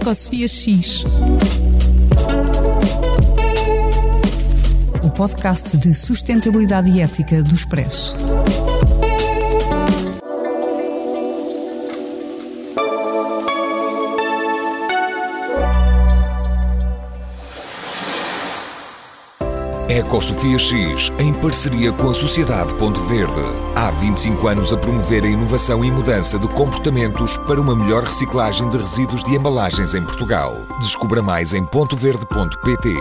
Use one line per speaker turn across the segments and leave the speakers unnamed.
Ecosofia X. O podcast de sustentabilidade e ética do Expresso.
Ecosofia X, em parceria com a Sociedade Ponto Verde. Há 25 anos a promover a inovação e mudança de comportamentos para uma melhor reciclagem de resíduos de embalagens em Portugal. Descubra mais em pontoverde.pt.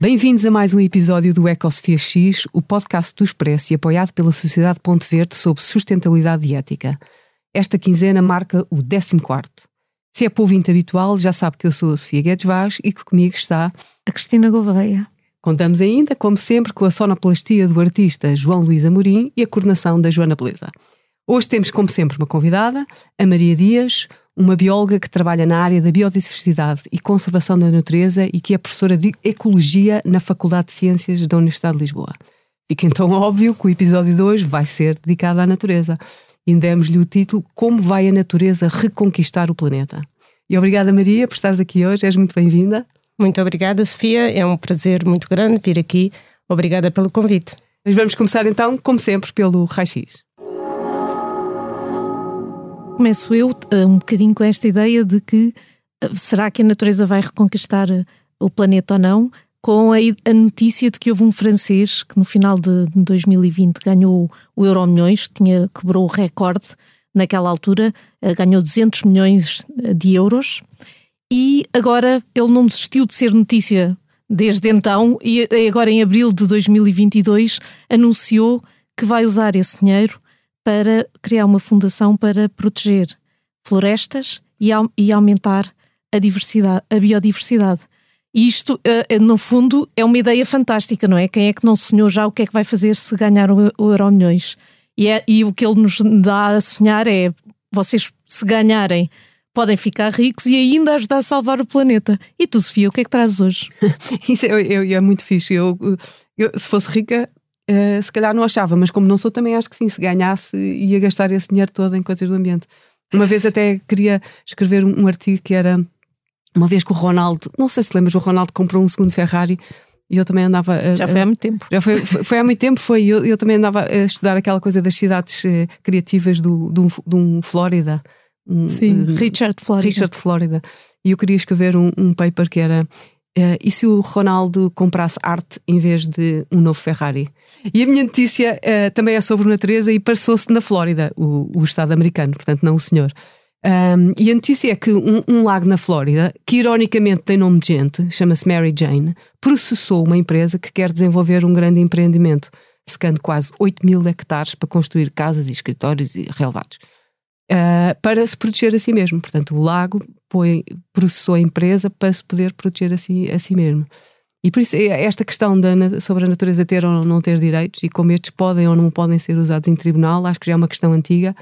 Bem-vindos a mais um episódio do Ecosofia X, o podcast do Expresso e apoiado pela Sociedade Ponto Verde sobre sustentabilidade e ética. Esta quinzena marca o 14 se é ouvinte habitual, já sabe que eu sou a Sofia Guedes Vaz e que comigo está
a Cristina Gouveia.
Contamos ainda, como sempre, com a sonoplastia do artista João Luís Amorim e a coordenação da Joana Beleza. Hoje temos, como sempre, uma convidada, a Maria Dias, uma bióloga que trabalha na área da biodiversidade e conservação da natureza e que é professora de Ecologia na Faculdade de Ciências da Universidade de Lisboa. Fica então óbvio que o episódio de hoje vai ser dedicado à natureza e demos-lhe o título Como vai a natureza reconquistar o planeta. E obrigada, Maria, por estares aqui hoje, és muito bem-vinda.
Muito obrigada, Sofia, é um prazer muito grande vir aqui. Obrigada pelo convite.
Mas vamos começar então, como sempre, pelo raio-x.
Começo eu uh, um bocadinho com esta ideia de que uh, será que a natureza vai reconquistar uh, o planeta ou não? com a, a, notícia de que houve um francês que no final de 2020 ganhou o Euro Milhões, tinha, quebrou o recorde naquela altura, eh, ganhou 200 milhões eh, de euros e agora ele não desistiu de ser notícia desde então e agora em abril de 2022 anunciou que vai usar esse dinheiro para criar uma fundação para proteger florestas e, aumentar a diversidade, a biodiversidade. E isto, eh, eh, no fundo, é uma ideia fantástica, não é? Quem é que não sonhou já o que é que vai fazer se ganhar o, Euro Milhões? E, é, e o que ele nos dá a sonhar é: vocês, se ganharem, podem ficar ricos e ainda ajudar a salvar o planeta. E tu, Sofia, o que é que trazes hoje?
Isso é, é, é muito fixe. Eu, eu, se fosse rica, uh, se calhar não achava, mas como não sou, também acho que sim. Se ganhasse, ia gastar esse dinheiro todo em coisas do ambiente. Uma vez até queria escrever um, um artigo que era uma vez que o Ronaldo, não sei se lembras, o Ronaldo comprou um segundo Ferrari e eu também andava. A,
já foi há muito tempo.
Já foi, foi, foi há muito tempo, foi. Eu, eu também andava a estudar aquela coisa das cidades uh, criativas do, do, de um Flórida.
Um, Sim, uh, Richard Flórida.
Richard Flórida. E eu queria escrever um, um paper que era. Uh, e se o Ronaldo comprasse arte em vez de um novo Ferrari? E a minha notícia uh, também é sobre natureza e passou-se na Flórida, o, o Estado americano, portanto, não o senhor. Um, e a notícia é que um, um, lago na Flórida, que ironicamente tem nome de gente, chama-se Mary Jane, processou uma empresa que quer desenvolver um grande empreendimento, secando quase 8 mil hectares para construir casas e escritórios e relevados, uh, para se proteger a si mesmo. Portanto, o lago põe, processou a empresa para se poder proteger a si, a si mesmo. E por isso, é esta questão da, sobre a natureza ter ou não ter direitos e como estes podem ou não podem ser usados em tribunal, acho que já é uma questão antiga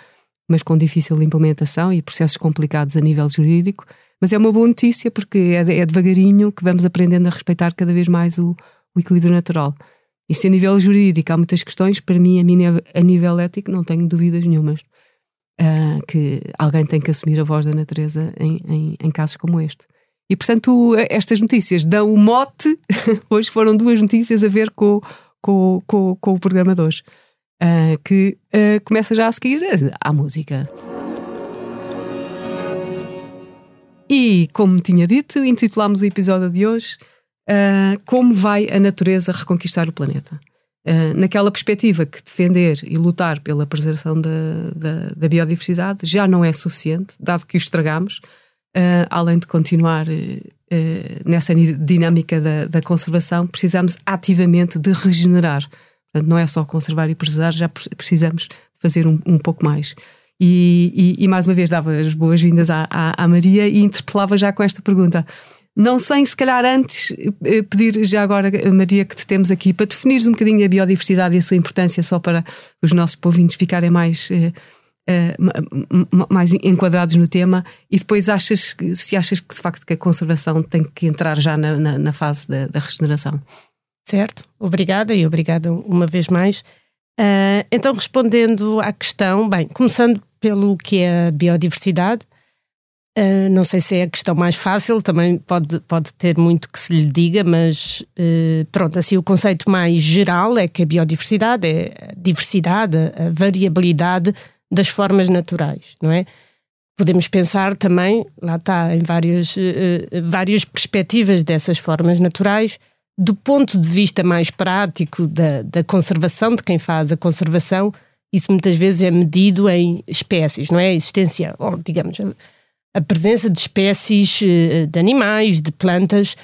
mas com difícil implementação e processos complicados a nível jurídico. Mas é uma boa notícia porque é, é devagarinho que vamos aprendendo a respeitar cada vez mais o, o equilíbrio natural. E se a nível jurídico há muitas questões, para mim, a, minha, a nível ético, não tenho dúvidas nenhumas. Uh, que alguém tem que assumir a voz da natureza em, em, em casos como este. E portanto, estas notícias dão o mote. hoje foram duas notícias a ver com, com, com, com o programa de hoje uh, que uh, começa já a seguir à música. E, como tinha dito, intitulámos o episódio de hoje uh, Como vai a natureza reconquistar o planeta? Uh, naquela perspectiva que defender e lutar pela preservação da, da, da biodiversidade já não é suficiente, dado que o estragamos, uh, além de continuar nessa dinâmica da, da conservação, precisamos ativamente de regenerar Portanto, não é só conservar e preservar, já precisamos fazer um, um pouco mais. E, e, e, mais uma vez dava as boas-vindas à, à, à, Maria e interpelava já com esta pergunta. Não sei, se calhar antes, eh, pedir já agora, Maria, que te temos aqui, para definires um bocadinho a biodiversidade e a sua importância, só para os nossos ouvintes ficarem mais, eh, eh, mais enquadrados no tema, e depois achas, se achas que de facto que a conservação tem que entrar já na, na, na fase da, da regeneração.
Certo, obrigada e obrigada uma vez mais. Uh, então, respondendo à questão, bem, começando
pelo que é a biodiversidade. Uh, não sei se é a questão mais fácil, também pode, pode ter muito que se lhe diga, mas uh, pronto, assim o conceito mais geral é que a biodiversidade é a diversidade, a variabilidade das formas naturais, não é? Podemos pensar também, lá está, em várias, várias perspectivas dessas formas naturais, do ponto de vista mais prático da, da conservação, de quem faz a conservação, isso muitas vezes é medido em espécies, não é? A existência, ou digamos, a, presença de espécies eh, de animais, de plantas,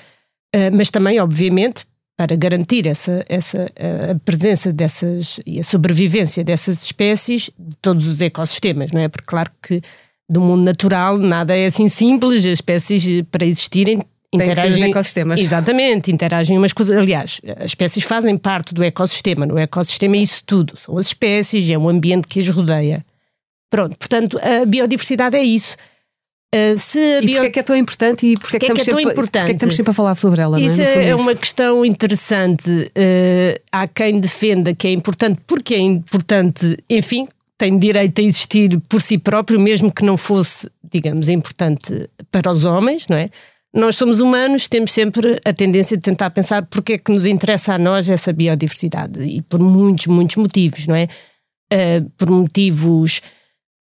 eh, mas também, obviamente, para garantir essa, essa a presença dessas e a sobrevivência dessas espécies de todos os ecossistemas, não é? Porque, claro que do mundo natural nada é assim simples, as espécies para existirem
interagem. ecossistemas.
Exatamente, interagem umas coisas. Aliás, as espécies fazem parte do ecossistema. No ecossistema é isso tudo. São as espécies, é o ambiente que as rodeia. Pronto, portanto, a biodiversidade é isso.
Uh, se a bio... E porquê é que é tão importante e porquê, é que, é, que é tão sempre, importante? é que estamos sempre a falar sobre ela?
Isso
não
é, é uma questão interessante. Uh, há quem defenda que é importante porque é importante, enfim, tem direito a existir por si próprio, mesmo que não fosse, digamos, importante para os homens, não é? Nós somos humanos, temos sempre a tendência de tentar pensar porque é que nos interessa a nós essa biodiversidade e por muitos, muitos motivos, não é? Uh, por motivos,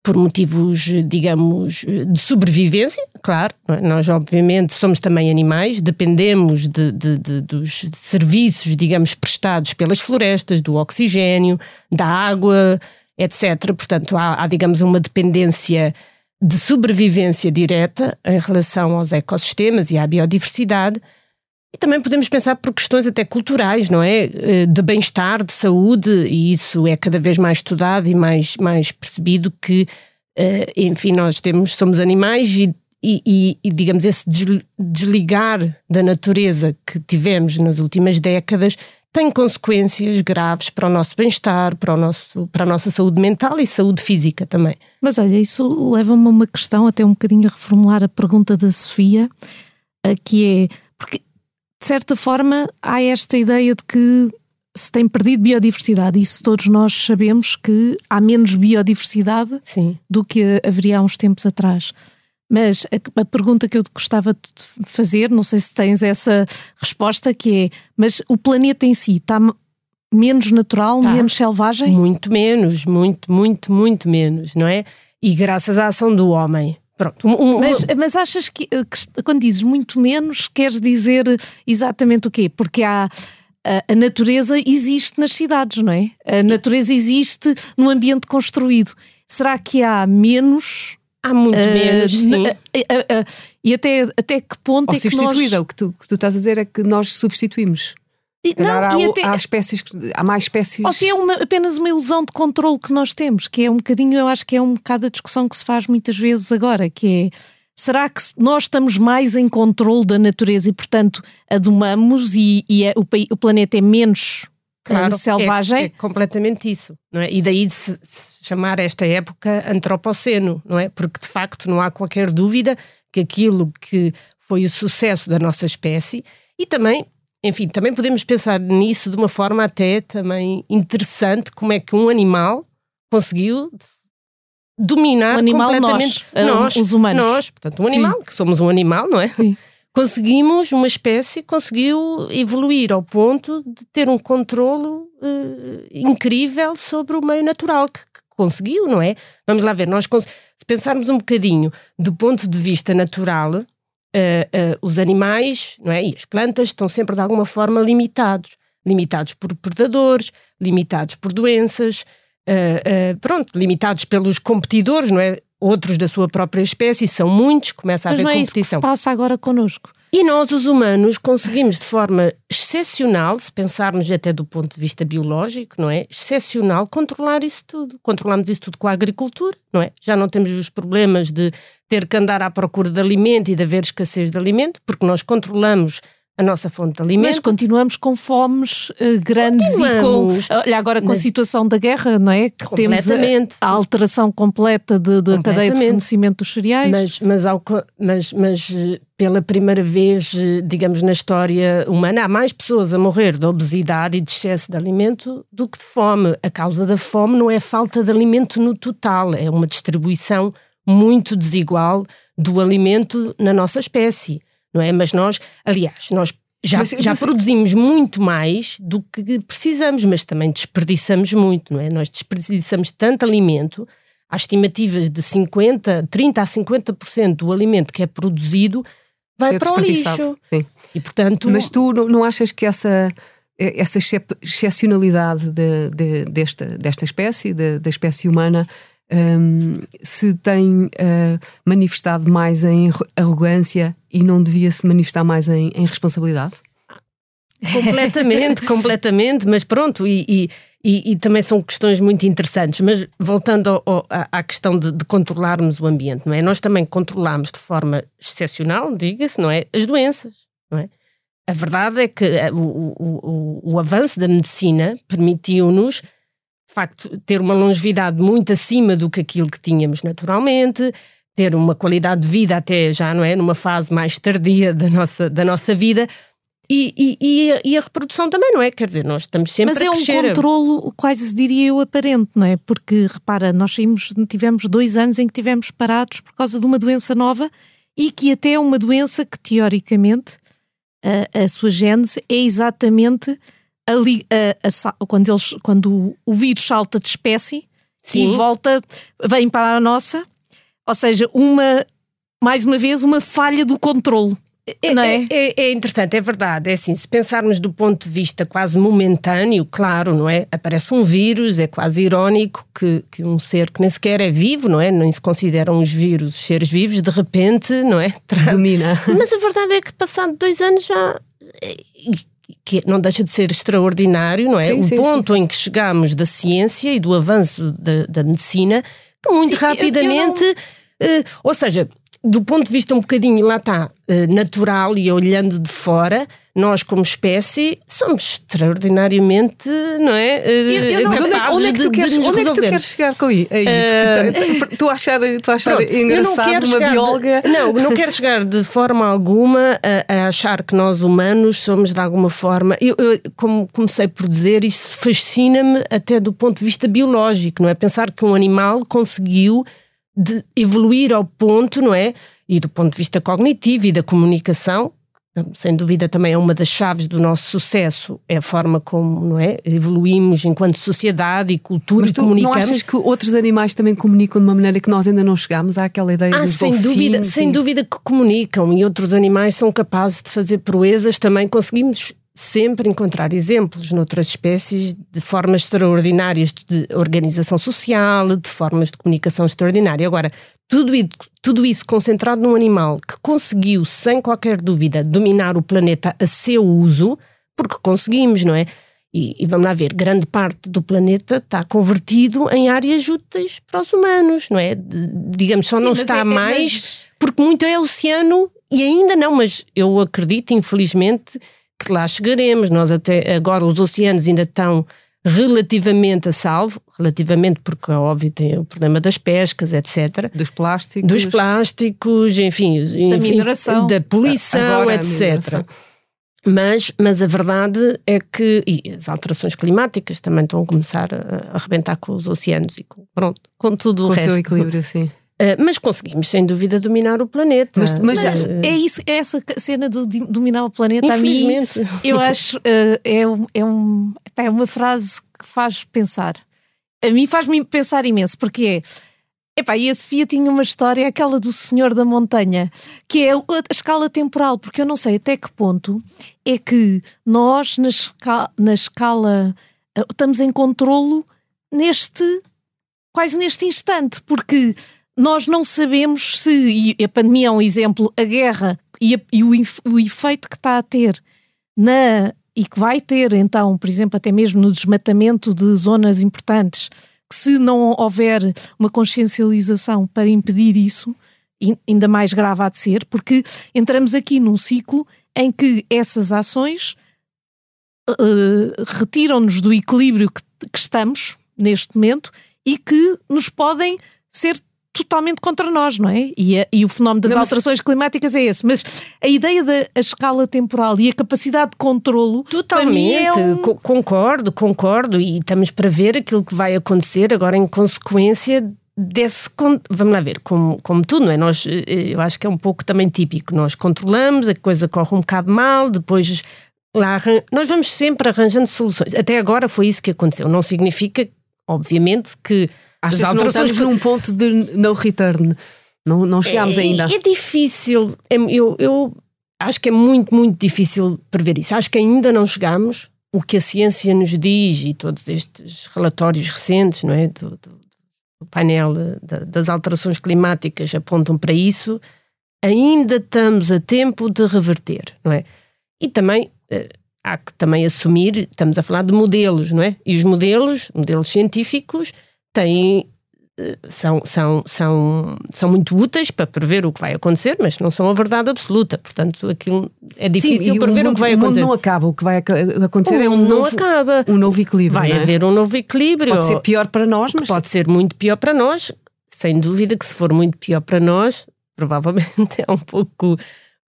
por motivos, digamos, de sobrevivência, claro. É? Nós, obviamente, somos também animais, dependemos de, de, de, dos serviços, digamos, prestados pelas florestas, do oxigênio, da água, etc. Portanto, há, há digamos, uma dependência de sobrevivência direta em relação aos ecossistemas e à biodiversidade. E também podemos pensar por questões até culturais, não é? Eh, de bem-estar, de saúde, e isso é cada vez mais estudado e mais, mais percebido que, eh, enfim, nós temos, somos animais e, e, e, digamos, esse desligar da natureza que tivemos nas últimas décadas tem consequências graves para o nosso bem-estar, para, o nosso, para a nossa saúde mental e saúde física também.
Mas olha, isso leva-me a uma questão, até um bocadinho a reformular a pergunta da Sofia, que é, porque de certa forma há esta ideia de que se tem perdido biodiversidade, isso todos nós sabemos que há menos biodiversidade
Sim.
do que haveria há uns tempos atrás. Mas a, a, pergunta que eu gostava de fazer, não sei se tens essa resposta, que é: mas o planeta em si está menos natural, tá. menos selvagem?
Muito menos, muito, muito, muito menos, não é? E graças à ação do homem. Pronto. Um,
um, mas, mas achas que, que, quando dizes muito menos, queres dizer exatamente o quê? Porque há. A, a natureza existe nas cidades, não é? A natureza existe no ambiente construído. Será que há menos
Há muito uh, menos, sim. Uh, uh,
e até, até que ponto
Ou
é que
substituída,
nós...
o que tu, que tu estás a dizer é que nós substituímos. E, não, há, até... há, espécies, há mais espécies.
Ou se é uma, apenas uma ilusão de controle que nós temos, que é um bocadinho, eu acho que é um bocado a discussão que se faz muitas vezes agora, que é será que nós estamos mais em controle da natureza e, portanto, a domamos e, e é, o, o planeta é menos claro, é selvagem.
É, é, completamente isso, não é? E daí de se, se, chamar esta época antropoceno, não é? Porque de facto não há qualquer dúvida que aquilo que foi o sucesso da nossa espécie e também, enfim, também podemos pensar nisso de uma forma até também interessante, como é que um animal conseguiu dominar
um animal
completamente
nós, nós, os humanos.
Nós, portanto, um animal, Sim. que somos um animal, não é?
Sim
conseguimos, uma espécie conseguiu evoluir ao ponto de ter um controlo uh, incrível sobre o meio natural, que, que, conseguiu, não é? Vamos lá ver, nós se pensarmos um bocadinho do ponto de vista natural, uh, uh, os animais não é? e as plantas estão sempre de alguma forma limitados. Limitados por predadores, limitados por doenças, pronto, limitados pelos competidores, não é? Outros da sua própria espécie, são muitos, começa a
Mas
haver
não
competição. É isso
que se passa agora connosco.
E nós, os humanos, conseguimos de forma excepcional, se pensarmos até do ponto de vista biológico, não é? Excepcional, controlar isso tudo. Controlamos isso tudo com a agricultura, não é? Já não temos os problemas de ter que andar à procura de alimento e de haver escassez de alimento, porque nós controlamos a nossa fonte de alimento.
Mas continuamos com fomes uh, grandes e com. Olha, agora com a situação da guerra, não é? Que temos a, a alteração completa da cadeia de fornecimento dos cereais.
Mas, mas, ao, mas, mas eh, pela primeira vez, eh, digamos, na história humana, há mais pessoas a morrer de obesidade e de excesso de alimento do que de fome. A causa da fome não é falta de alimento no total, é uma distribuição muito desigual do alimento na nossa espécie não é? Mas nós, aliás, nós já, mas, já mas... produzimos muito mais do que precisamos, mas também desperdiçamos muito, não é? Nós desperdiçamos tanto alimento, há estimativas de 50, 30 a 50% do alimento que é produzido vai é para o lixo.
Sim.
E portanto...
Mas tu não achas que essa essa excepcionalidade de, de, desta, desta espécie, de, da espécie humana, um, se tem uh, manifestado mais em arrogância e não devia se manifestar mais em, em responsabilidade?
Completamente, completamente, mas pronto, e, e, e, e, também são questões muito interessantes. Mas voltando ao, ao, à questão de, de, controlarmos o ambiente, não é? Nós também controlamos de forma excepcional, diga-se, não é? As doenças, não é? A verdade é que eh, o, o, o, o avanço da medicina permitiu-nos facto, ter uma longevidade muito acima do que aquilo que tínhamos naturalmente, ter uma qualidade de vida até já, não é? Numa fase mais tardia da nossa, da nossa vida. E, e, e, a, e a reprodução também, não é? Quer dizer, nós estamos sempre
Mas
a
crescer. Mas é um controlo, quase diria eu, aparente, não é? Porque, repara, nós saímos, tivemos dois anos em que tivemos parados por causa de uma doença nova e que até é uma doença que, teoricamente, a, a sua gênese é exatamente ali, a, a, quando, eles, quando o vírus salta de espécie Sim. e volta, vem para a nossa, ou seja, uma, mais uma vez, uma falha do controle.
É,
não
é? É, é, interessante, é verdade. É assim, se pensarmos do ponto de vista quase momentâneo, claro, não é? Aparece um vírus, é quase irónico que, que um ser que nem sequer é vivo, não é? Nem se consideram os vírus seres vivos, de repente, não é?
Domina.
Mas a verdade é que passado dois anos já que não deixa de ser extraordinário, não é? Sim, o sim, ponto sim. em que chegamos da ciência e do avanço da, da medicina, que muito rapidamente. Não... uh, ou seja, do ponto de vista um bocadinho, lá está, eh, natural e olhando de fora, nós como espécie somos extraordinariamente, não é?
Eu, eu não, onde, é, onde, é que tu queres, onde é que tu queres chegar com aí? aí uh, tu achar, tu achar pronto, engraçado uma bióloga?
De, não, não quero chegar de forma alguma a, a, achar que nós humanos somos de alguma forma. Eu, eu como comecei por dizer, isso fascina-me até do ponto de vista biológico, não é? Pensar que um animal conseguiu de evoluir ao ponto, não é? E do ponto de vista cognitivo e da comunicação, sem dúvida também é uma das chaves do nosso sucesso, é a forma como não é, evoluímos enquanto sociedade e cultura
Mas tu
e comunicamos.
não achas que outros animais também comunicam de uma maneira que nós ainda não chegamos àquela ideia ah, dos
sem
golfinhos,
dúvida, sem dúvida que comunicam e outros animais são capazes de fazer proezas, também conseguimos sempre encontrar exemplos noutras espécies de formas extraordinárias de organização social, de formas de comunicação extraordinária. Agora, tudo, tudo isso concentrado num animal que conseguiu, sem qualquer dúvida, dominar o planeta a seu uso, porque conseguimos, não é? E, e, vamos lá ver, grande parte do planeta está convertido em áreas úteis para os humanos, não é? De, digamos, só Sim, não está é, mais, mas... porque muito é oceano e ainda não, mas eu acredito, infelizmente, que lá chegaremos. Nós até agora os oceanos ainda estão relativamente a salvo, relativamente porque, é óbvio, tem o problema das pescas, etc.
Dos plásticos.
Dos plásticos, enfim.
Da enfim, mineração.
Da poluição, agora etc. Mas, mas a verdade é que e as alterações climáticas também estão a começar a arrebentar com os oceanos e com, pronto, com tudo
com
o resto. Com
o seu equilíbrio, sim.
Uh, mas conseguimos, sem dúvida, dominar o planeta.
Mas, mas uh, é isso, é essa cena de dominar o planeta. A mim, eu acho uh, é, é, um, é uma frase que faz pensar. A mim faz-me pensar imenso, porque é. Epá, e a Sofia tinha uma história, aquela do Senhor da Montanha, que é a escala temporal, porque eu não sei até que ponto é que nós, na escala, na escala estamos em controlo neste, quase neste instante, porque nós não sabemos se, e a pandemia é um exemplo, a guerra e, a, e o, o, efeito que está a ter na e que vai ter, então, por exemplo, até mesmo no desmatamento de zonas importantes, que se não houver uma consciencialização para impedir isso, ainda mais grave há de ser, porque entramos aqui num ciclo em que essas ações uh, retiram-nos do equilíbrio que, que estamos neste momento e que nos podem ser totalmente contra nós, não é? E, a, e o fenómeno das não, alterações climáticas é esse. Mas a ideia da escala temporal e a capacidade de controlo.
Totalmente,
é um...
concordo, concordo. E estamos para ver aquilo que vai acontecer agora em consequência desse. Vamos lá ver, como, como tudo, não é? Nós, eh, eu acho que é um pouco também típico. Nós controlamos, a coisa corre um bocado mal, depois. Lá, nós vamos sempre arranjando soluções. Até agora foi isso que aconteceu. Não significa, obviamente, que
Achas as alterações que não num ponto de no return. Não, não chegámos
é,
ainda.
É difícil. É, eu, eu acho que é muito, muito difícil prever isso. Acho que ainda não chegamos. O que a ciência nos diz e todos estes relatórios recentes não é, do, do, do painel de, das alterações climáticas apontam para isso. Ainda estamos a tempo de reverter, não é? E também eh, há que também assumir, estamos a falar de modelos, não é? E os modelos, modelos científicos, têm eh, são, são, são, são muito úteis para prever o que vai acontecer, mas não são a verdade absoluta. Portanto, aquilo é difícil Sim, prever o, mundo, o, que vai acontecer.
O mundo não acaba, o que vai acontecer
o
é um
novo,
não
acaba.
um novo equilíbrio.
Vai
é?
haver um novo equilíbrio.
Pode ser pior para nós, mas.
Pode ser muito pior para nós. Sem dúvida que se for muito pior para nós, provavelmente é um pouco.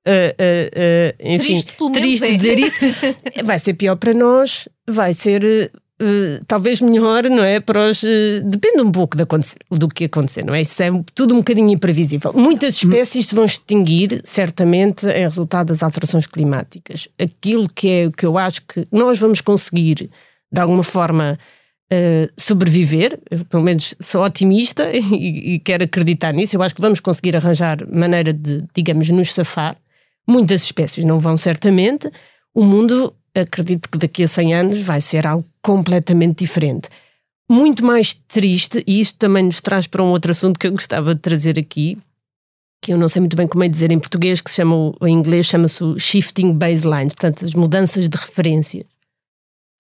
Uh, uh, uh, enfim,
triste,
triste
é.
dizer isso. vai ser pior para nós, vai ser Uh, talvez melhor, não é? Para os, uh, depende um pouco do que acontecer, não é? Isso é tudo um bocadinho imprevisível. Muitas espécies se vão extinguir, certamente, em resultado das alterações climáticas. Aquilo que é que eu acho que nós vamos conseguir, de alguma forma, uh, sobreviver, eu, pelo menos sou otimista e, e quero acreditar nisso, eu acho que vamos conseguir arranjar maneira de, digamos, nos safar. Muitas espécies não vão, certamente. O mundo acredito que daqui a 100 anos vai ser algo completamente diferente. Muito mais triste, e isto também nos traz para um outro assunto que eu gostava de trazer aqui, que eu não sei muito bem como é dizer em português, que se chama, em inglês chama-se shifting baselines, portanto, as mudanças de referência.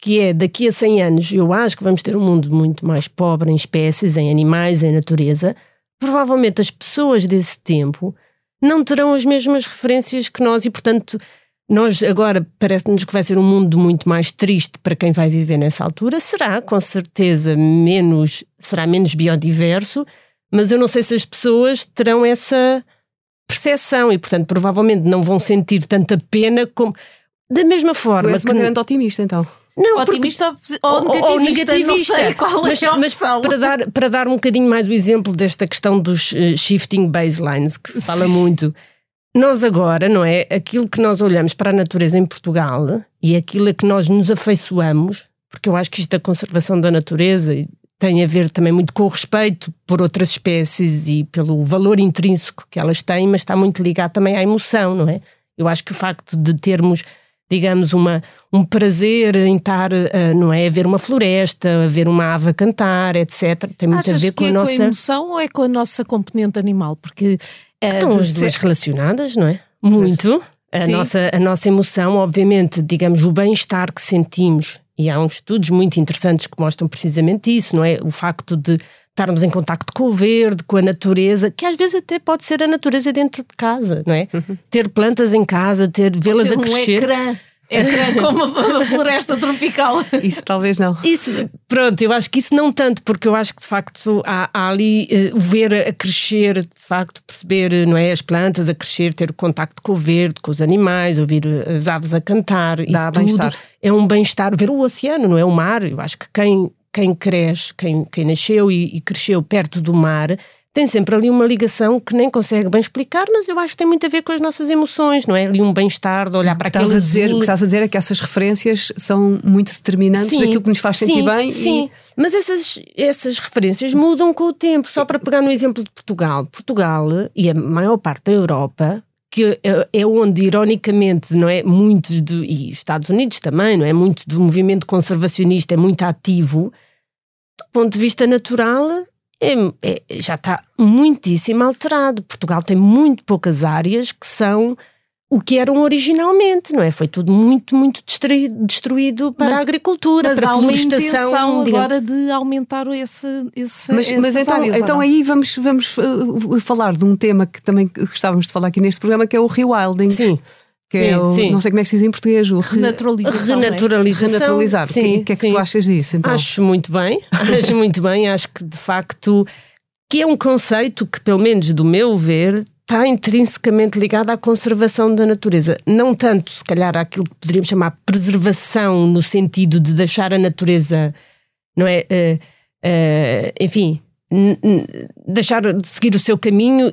Que é, daqui a 100 anos, eu acho que vamos ter um mundo muito mais pobre em espécies, em animais, em natureza. Provavelmente as pessoas desse tempo não terão as mesmas referências que nós e, portanto, nós agora parece-nos que vai ser um mundo muito mais triste para quem vai viver nessa altura. Será, com certeza, menos, será menos biodiverso, mas eu não sei se as pessoas terão essa percepção e, portanto, provavelmente não vão sentir tanta pena como. Da mesma forma. Tu
és uma grande otimista, então.
Não, otimista porque, ou, negativista, ou negativista. qual
mas,
é a
mas para, dar, para dar um bocadinho mais o exemplo desta questão dos uh, shifting baselines, que se fala muito. Nós agora, não é? Aquilo que nós olhamos para a natureza em Portugal e aquilo a que nós nos afeiçoamos, porque eu acho que isto da conservação da natureza tem a ver também muito com o respeito por outras espécies e pelo valor intrínseco que elas têm, mas está muito ligado também à emoção, não é? Eu acho que o facto de termos, digamos, uma, um prazer em estar, uh, não é? A ver uma floresta, a ver uma ave a cantar, etc., tem muito
Achas
a ver com
é
a nossa.
com a emoção ou é com a nossa componente animal? Porque
Estão as duas ser... relacionadas, não é? Muito. A nossa, a nossa emoção, obviamente, digamos, o bem-estar que sentimos, e há uns estudos muito interessantes que mostram precisamente isso, não é? O facto de estarmos em contacto com o verde, com a natureza, que às vezes até pode ser a natureza dentro de casa, não é? Uhum. Ter plantas em casa, ter vê-las a crescer.
Um ecrã é como a floresta tropical.
Isso talvez não.
Isso, pronto, eu acho que isso não tanto, porque eu acho que de facto há, há ali uh, o ver a crescer, de facto, perceber, não é? As plantas a crescer, ter o contacto com o verde, com os animais, ouvir eh, as aves a cantar. Dá bem-estar. É um bem-estar. Ver o oceano, não é? O mar. Eu acho que quem, quem cresce, quem, quem nasceu e, e cresceu perto do mar tem sempre ali uma ligação que nem consegue bem explicar, mas eu acho que tem muito a ver com as nossas emoções, não é? Ali um bem-estar de olhar para aquilo.
A dizer, o que estás a dizer é que essas referências são muito determinantes sim, daquilo que nos faz sentir
sim,
bem.
Sim, e... mas essas, essas referências mudam com o tempo. Só para pegar no exemplo de Portugal. Portugal e a maior parte da Europa que é, é onde, ironicamente, não é, muitos do, e os Estados Unidos também, não é, muito do movimento conservacionista é muito ativo, do ponto de vista natural, já está muitíssimo alterado. Portugal tem muito poucas áreas que são o que eram originalmente, não é? Foi tudo muito, muito destruído, destruído para mas, a agricultura, para a florestação.
agora de aumentar esse, esse
Mas, mas então, áreas, então aí vamos, vamos uh, falar de um tema que também gostávamos de falar aqui neste programa, que é o rewilding.
Sim.
Que é
Sim,
o,
sim.
não sei como é que se diz em português, o re-
Renaturalização. é?
Renaturalização.
renaturalizar. O que,
Sim,
o que é que
sim.
tu achas disso? Então?
Acho muito bem, acho muito bem, acho que de facto que é um conceito que, pelo menos do meu ver, está intrinsecamente ligado à conservação da natureza. Não tanto, se calhar, àquilo que poderíamos chamar preservação, no sentido de deixar a natureza, não é? eh, eh, enfim, deixar de seguir o seu caminho.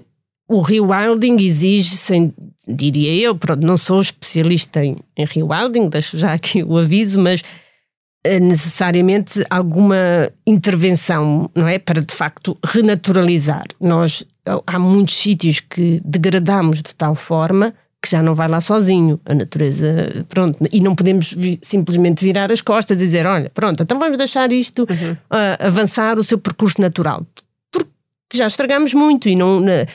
O rewilding exige, sem, diria eu, pronto, não sou especialista em, em rewilding, deixo já aqui o aviso, mas eh, necessariamente alguma intervenção, não é? Para de facto renaturalizar. Nós há muitos sítios que degradamos de tal forma que já não vai lá sozinho. A natureza, pronto, e não podemos vi- simplesmente virar as costas e dizer, olha, pronto, então vamos deixar isto ah, avançar o seu percurso natural. Porque já estragamos muito e não na,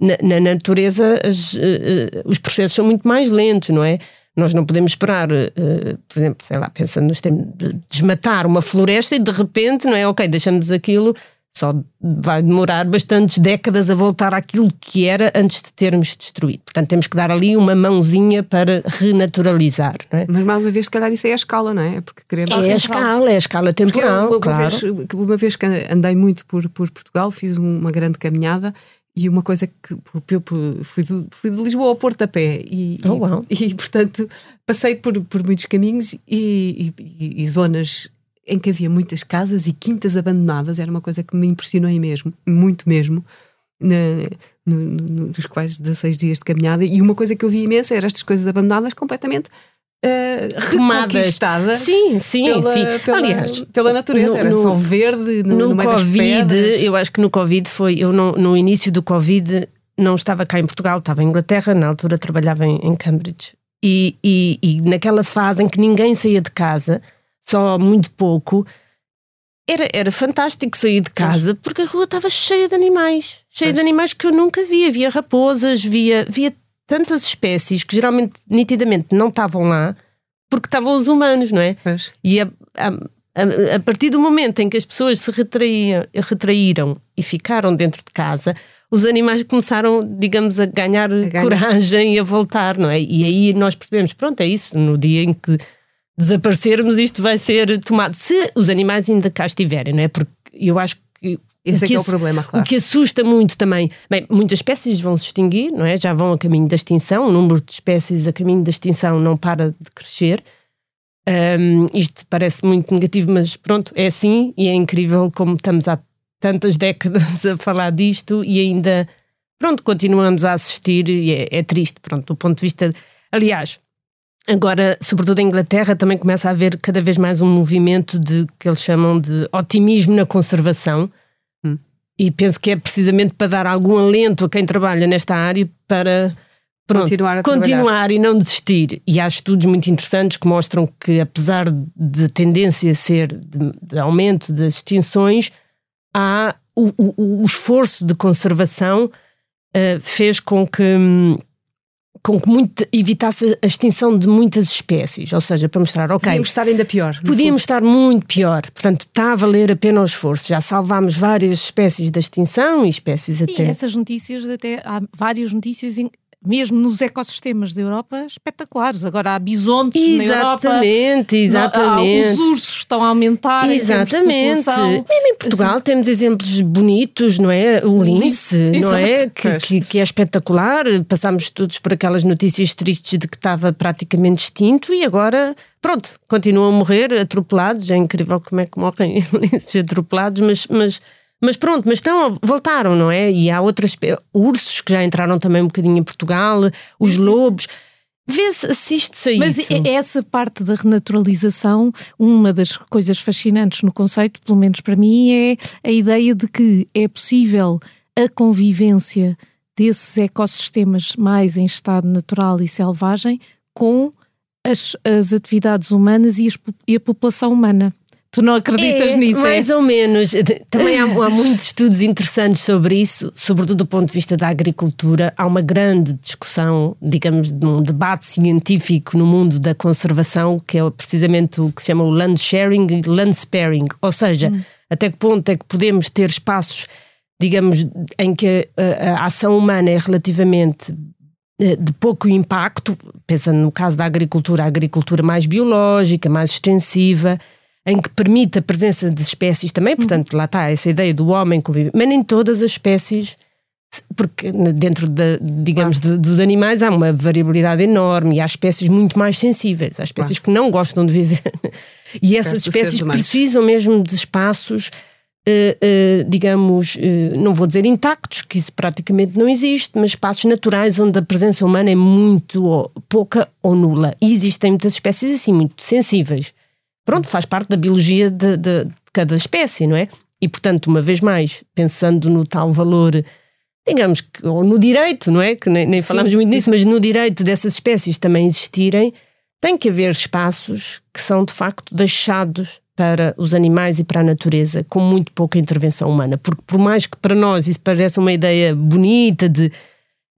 na- na natureza as, eh, eh, os processos são muito mais lentos, não é? Nós não podemos esperar, eh, por exemplo, sei lá, pensando nos termos de desmatar uma floresta e de repente, não é? Ok, deixamos aquilo, só vai demorar bastantes décadas a voltar àquilo que era antes de termos destruído. Portanto, temos que dar ali uma mãozinha para renaturalizar, é?
Mas mais uma vez, se calhar, isso é a escala, não é? É Porque queremos.
É a escala, é a escala
eu,
temporal,
uma,
claro.
vez, uma vez que andei muito por, por Portugal, fiz uma grande caminhada e uma coisa que eu fui de, fui de Lisboa ao Porto a pé e,
Oh, uau.
e, e, portanto passei por, por muitos caminhos e, e- e zonas em que havia muitas casas e quintas abandonadas, era uma coisa que me impressionou mesmo, muito mesmo, na, no, no, nos quais 16 dias de caminhada, e uma coisa que eu vi imensa era estas coisas abandonadas completamente eh,
Tomadas.
reconquistadas
Sim, sim,
pela,
sim.
pela,
Aliás,
pela natureza,
no-
era
no-
só verde no,
no,
no
Covid, eu acho que no Covid foi. Eu no, no início do Covid não estava cá em Portugal, estava em Inglaterra, na altura trabalhava em, em Cambridge. E, e, e naquela fase em que ninguém saía de casa, só muito pouco, era, era fantástico sair de casa porque a rua estava cheia de animais. Cheia de animais que eu nunca via. Via raposas, via, via tantas espécies que geralmente, nitidamente, não estavam lá porque estavam os humanos, não é?
Pois.
E a, a, a, a partir do momento em que as pessoas se retraíam, retraíram e ficaram dentro de casa, os animais começaram, digamos, a ganhar,
ganhar.
coragem e a voltar, não é? E aí nós percebemos, pronto, é isso, no dia em que desaparecermos isto vai ser tomado. Se os animais ainda cá estiverem, não é? Porque eu acho que
Esse é que é o
ass-
problema, claro.
O que assusta muito também, bem, muitas espécies vão se extinguir, não é? Já vão a caminho da extinção, o número de espécies a caminho da extinção não para de crescer. Hum, isto parece muito negativo, mas pronto, é assim e é incrível como estamos há tantas décadas a falar disto e ainda, pronto, continuamos a assistir e é, é triste, pronto, do ponto de vista. Aliás, agora, sobretudo em Inglaterra, também começa a haver cada vez mais um movimento de que eles chamam de otimismo na conservação. E penso que é precisamente para dar algum alento a quem trabalha nesta área para pronto,
Continuar a
continuar e não desistir. E há estudos muito interessantes que mostram que, apesar de tendência a ser de, de aumento das extinções, há o, o- o esforço de conservação eh, fez com que hum, com que muito, evitasse a extinção de muitas espécies, ou seja, para mostrar, ok,
Podíamos estar ainda pior.
Podíamos estar muito pior, portanto está a valer a pena o esforço. Já salvámos várias espécies da extinção e espécies
Sim,
até.
essas notícias, até há várias notícias, em- mesmo nos ecossistemas da Europa, espetaculares. Agora há bisontes na Europa.
Exatamente, exatamente.
Os ursos estão a aumentar.
Exatamente. Mesmo em Portugal temos exemplos bonitos, não é? O lince, não é? Que, que, que é espetacular. Passámos todos por aquelas notícias tristes de que estava praticamente extinto e agora, pronto, continuam a morrer atropelados. É incrível como é que morrem linces atropelados, mas. mas mas pronto, mas estão, voltaram, não é? E há outras ursos que já entraram também um bocadinho em Portugal, os lobos. Vê-se, assiste-se a
Mas
isso.
é- essa parte da renaturalização, uma das coisas fascinantes no conceito, pelo menos para mim, é a ideia de que é possível a convivência desses ecossistemas mais em estado natural e selvagem com as, as atividades humanas e, as e a população humana. Tu não acreditas
É,
nisso,
Mais
é?
ou menos. Também há, há muitos estudos interessantes sobre isso, sobretudo do ponto de vista da agricultura. Há uma grande discussão, digamos, de um debate científico no mundo da conservação, que é precisamente o que se chama o land sharing e land sparing. Ou seja, até que ponto é que podemos ter espaços, digamos, em que a, a ação humana é relativamente eh, de pouco impacto, pensando no caso da agricultura, a agricultura mais biológica, mais extensiva, em que permite a presença de espécies também, portanto, lá está essa ideia do homem conviver, mas nem todas as espécies, porque dentro, de, digamos, de, dos animais há uma variabilidade enorme e há espécies muito mais sensíveis, há espécies que não gostam de viver. E essas espécies precisam mesmo de espaços Uh, uh, digamos, uh, não vou dizer intactos, que isso praticamente não existe, mas espaços naturais onde a presença humana é muito ou, pouca ou nula. E existem muitas espécies assim, muito sensíveis. Pronto, faz parte da biologia de, de, de cada espécie, não é? E, portanto, uma vez mais, pensando no tal valor, digamos, que, ou no direito, não é? Que nem, nem falamos muito nisso, mas no direito dessas espécies também existirem, tem que haver espaços que são, de facto, deixados para os animais e para a natureza, com muito pouca intervenção humana. Porque, por mais que para nós isso pareça uma ideia bonita de.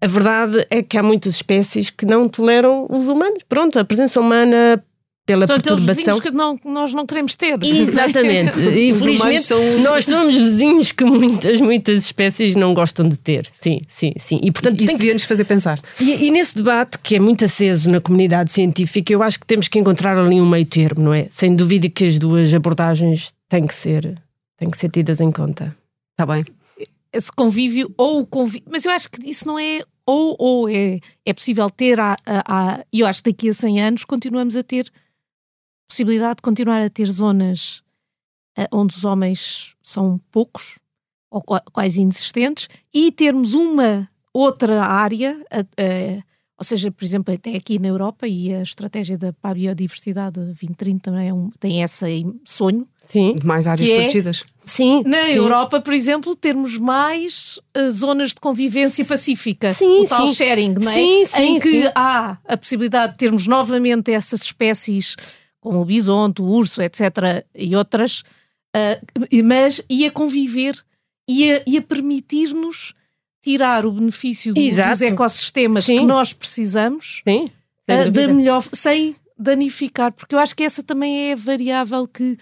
A verdade é que há muitas espécies que não toleram os humanos. Pronto, a presença humana pela São perturbação.
que não, nós não queremos ter.
Exatamente. Infelizmente, são... nós somos vizinhos que muitas, muitas espécies não gostam de ter. Sim, sim, sim.
E, portanto, Isso devia nos fazer pensar.
E, e, nesse debate, que é muito aceso na comunidade científica, eu acho que temos que encontrar ali um meio termo, não é? Sem dúvida que as duas abordagens têm que ser, têm que ser tidas em conta.
Está bem.
Esse convívio ou o convívio. Mas eu acho que isso não é ou ou é, é possível ter, a, a, a, eu acho que daqui a 100 anos continuamos a ter possibilidade de continuar a ter zonas uh, onde os homens são poucos ou quase inexistentes e termos uma outra área, uh, uh, ou seja, por exemplo, até aqui na Europa e a estratégia da, para a biodiversidade 2030 também é um, tem esse sonho.
Sim. De mais áreas é, protegidas.
Sim. Na sim. Europa, por exemplo, termos mais uh, zonas de convivência pacífica. Sim, o tal sim. sharing, não é? Sim, sim, em que sim. há a possibilidade de termos novamente essas espécies como o bisonte, o urso, etc., e outras, uh, mas ia conviver, ia, ia permitir-nos tirar o benefício do, dos ecossistemas Sim. que nós precisamos
Sim,
uh, de melhor, sem danificar, porque eu acho que essa também é a variável que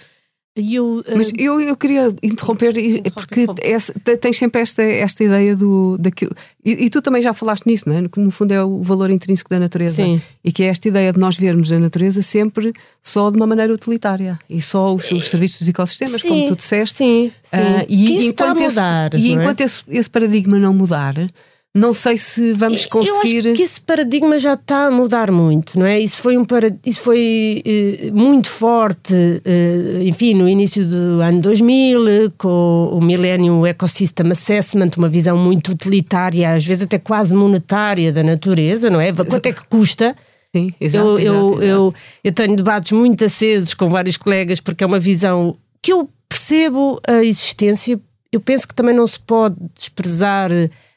eu,
Mas uh, eu, eu queria interromper, porque essa, tens sempre esta, esta ideia do, daquilo. E, e, tu também já falaste nisso, não é? Que no fundo é o valor intrínseco da natureza. Sim. E que é esta ideia de nós vermos a natureza sempre só de uma maneira utilitária e só os, os serviços dos ecossistemas, sim, como tu disseste.
Sim, sim. Uh,
e, enquanto, esse, e enquanto esse, esse paradigma não mudar, não sei se vamos conseguir.
Eu acho que esse paradigma já está a mudar muito, não é? Isso foi, um para... Isso foi uh, muito forte, uh, enfim, no início do ano 2000, com o Millennium Ecosystem Assessment, uma visão muito utilitária, às vezes até quase monetária da natureza, não é? Quanto é que custa?
Sim, exato,
eu,
exato,
eu,
exato.
Eu, eu tenho debates muito acesos com vários colegas, porque é uma visão que eu percebo a existência. Eu penso que também não se pode desprezar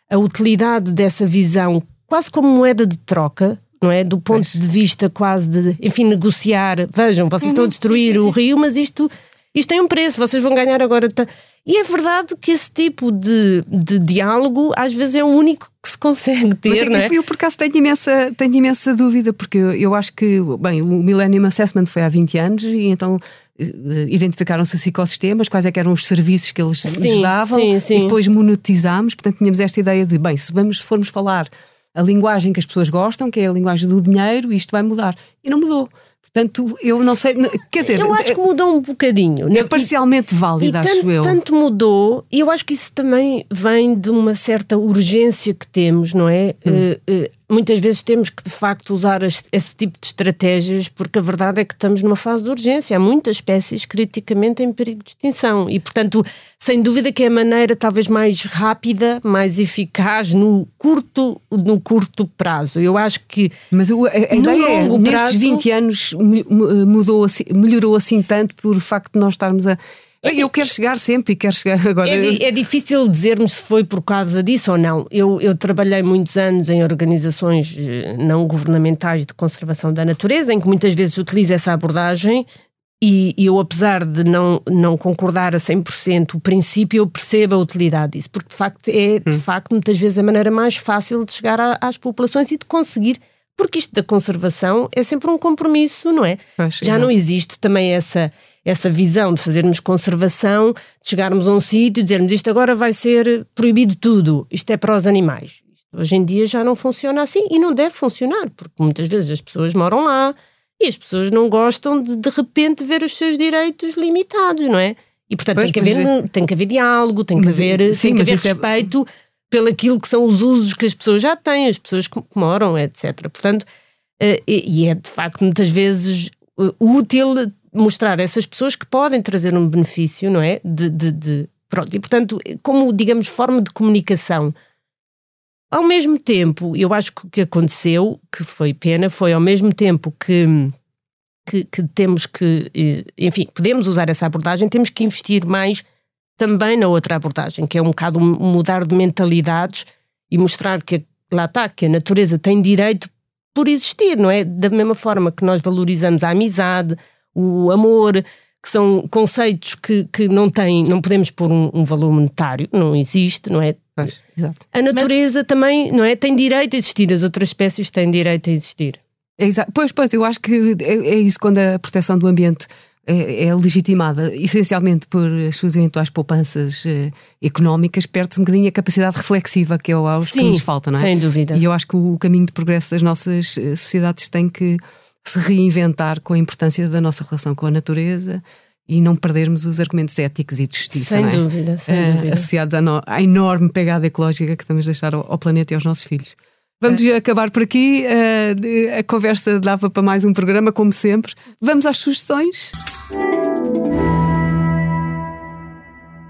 a utilidade dessa visão quase como moeda de troca, não é? Do ponto de vista quase de, enfim, negociar. Vejam, vocês uhum, estão a destruir sim, sim, o rio, mas isto, isto tem um preço, vocês vão ganhar agora. E é verdade que esse tipo de, de diálogo às vezes é o único que se consegue ter, mas, não é?
Eu, por acaso, tenho imensa, tenho imensa dúvida, porque eu, eu acho que, bem, o Millennium Assessment foi há 20 anos e então identificaram-se os ecossistemas, quais é eram os serviços que eles sim, nos davam sim, sim. e depois monetizámos. Portanto, tínhamos esta ideia de, bem, se, vamos, se formos falar a linguagem que as pessoas gostam, que é a linguagem do dinheiro, isto vai mudar. E não mudou. Portanto, eu não sei. Quer dizer,
eu acho que mudou um bocadinho.
É parcialmente válida,
acho
tanto, eu.
Tanto mudou, e eu acho que isso também vem de uma certa urgência que temos, não é? Hum. Uh, uh, muitas vezes temos que de facto usar esse tipo de estratégias porque a verdade é que estamos numa fase de urgência. Há muitas espécies criticamente em perigo de extinção e, portanto, sem dúvida que é a maneira talvez mais rápida, mais eficaz no curto, no curto prazo. Eu acho que.
Mas a, a ideia é, prazo, nestes 20 anos mudou assim, melhorou assim tanto por facto de nós estarmos a é eu quero chegar sempre e quero chegar agora.
É, é, difícil dizermos se foi por causa disso ou não. Eu, eu trabalhei muitos anos em organizações eh, não governamentais de conservação da natureza, em que muitas vezes utilizo essa abordagem e, e eu, apesar de não, não concordar a 100% o princípio, eu percebo a utilidade disso, porque de facto é de hum. facto muitas vezes a maneira mais fácil de chegar a, às populações e de conseguir porque isto da conservação é sempre um compromisso, não é? Pois, Já não existe também essa essa visão de fazermos conservação, de chegarmos a um sítio e dizermos isto agora vai ser proibido tudo, isto é para os animais. Hoje em dia já não funciona assim e não deve funcionar, porque muitas vezes as pessoas moram lá e as pessoas não gostam de de repente ver os seus direitos limitados, não é? E portanto
Pois,
tem, que haver,
mas
tem que haver diálogo, tem que
Mas,
haver,
sim,
tem que haver
é-
respeito pelo aquilo que são os usos que as pessoas já têm, as pessoas que moram, etc. Portanto, eh, e é de facto muitas vezes eh, útil mostrar a essas pessoas que podem trazer um benefício, não é? De, de, de- pronto, e portanto, como digamos, forma de comunicação. Ao mesmo tempo, eu acho que o que aconteceu, que foi pena, foi ao mesmo tempo que, que, que temos que, eh, enfim, podemos usar essa abordagem, temos que investir mais também na outra abordagem, que é um bocado mudar de mentalidades e mostrar que lá está, que a natureza tem direito por existir, não é? Da mesma forma que nós valorizamos a amizade, o amor, que são conceitos que, que não têm, não podemos pôr um, um valor monetário, não existe, não é?
Pois, exato.
A natureza também, não é? Tem direito a existir, as outras espécies têm direito a existir.
É exa- Pois, pois, eu acho que é, é isso quando a proteção do ambiente é, é legitimada essencialmente por as suas eventuais poupanças eh, económicas, perde-se um bocadinho a capacidade reflexiva que é o que nos falta, não é?
sem dúvida.
E eu acho que o caminho de progresso das nossas eh, sociedades tem que se reinventar com a importância da nossa relação com a natureza e não perdermos os argumentos éticos e de justiça,
Sem
não é?
dúvida, sem
Eh,
dúvida.
associados à, no- à enorme pegada ecológica que estamos a deixar ao, ao planeta e aos nossos filhos. Vamos
É.
acabar por aqui. eh, a conversa dava para mais um programa, como sempre. Vamos às sugestões.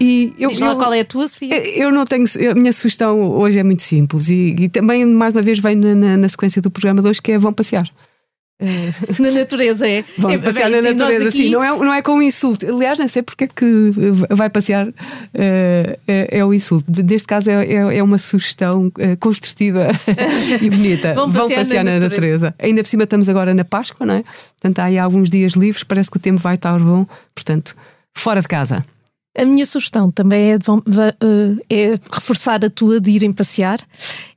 E eu, eu-
qual é a tua, Sofia?
eu não tenho. A minha sugestão hoje é muito simples e, e também, mais uma vez, vem na, na- na sequência do programa de hoje, que é vão passear. Eh,
Na natureza, é.
Vão
é,
passear
bem,
na natureza,
aqui-
assim, não é, não é com um insulto. Aliás, nem sei porque é que vai passear, eh, é, é o insulto. Neste caso, é, é, é uma sugestão eh, construtiva e bonita.
Vão passear na natureza.
Ainda por cima, estamos agora na Páscoa, não é? Portanto, há aí alguns dias livres, parece que o tempo vai estar bom. Portanto, fora de casa.
A minha sugestão também é, de vão- eh, é reforçar a tua de irem passear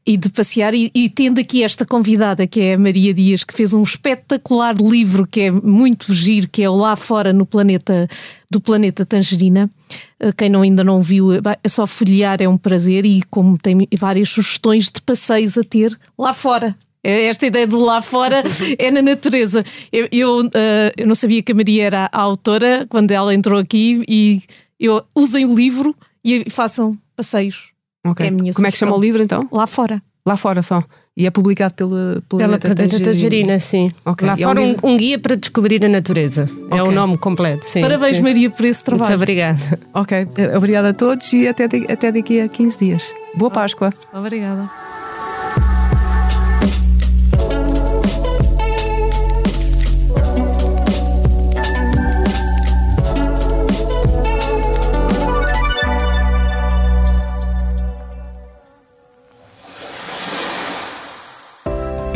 e de passear e, e tendo aqui esta convidada que é a Maria Dias que fez um espetacular livro que é muito giro que é o Lá Fora no planeta do planeta Tangerina. Eh, quem não, ainda não viu é é só folhear é um prazer e como tem várias sugestões de passeios a ter lá fora. É esta ideia de lá fora é na natureza. Eu, eu, eh, eu não sabia que a Maria era a autora quando ela entrou aqui e eu usem o livro e façam passeios
Ok.
É a minha
Como é que chama o livro então?
lá fora.
Lá fora só. E é publicado pela
Pela
Planeta
Planeta Tangerina, sim.
Ok,
Lá
e é um
fora um,
livro-
um guia para descobrir a natureza. É
Ok.
o nome completo, sim.
Parabéns,
sim.
Maria, por esse
Muito
trabalho.
obrigada.
Ok. Obrigada a todos e até, até daqui a 15 dias. Boa Páscoa.
Obrigada.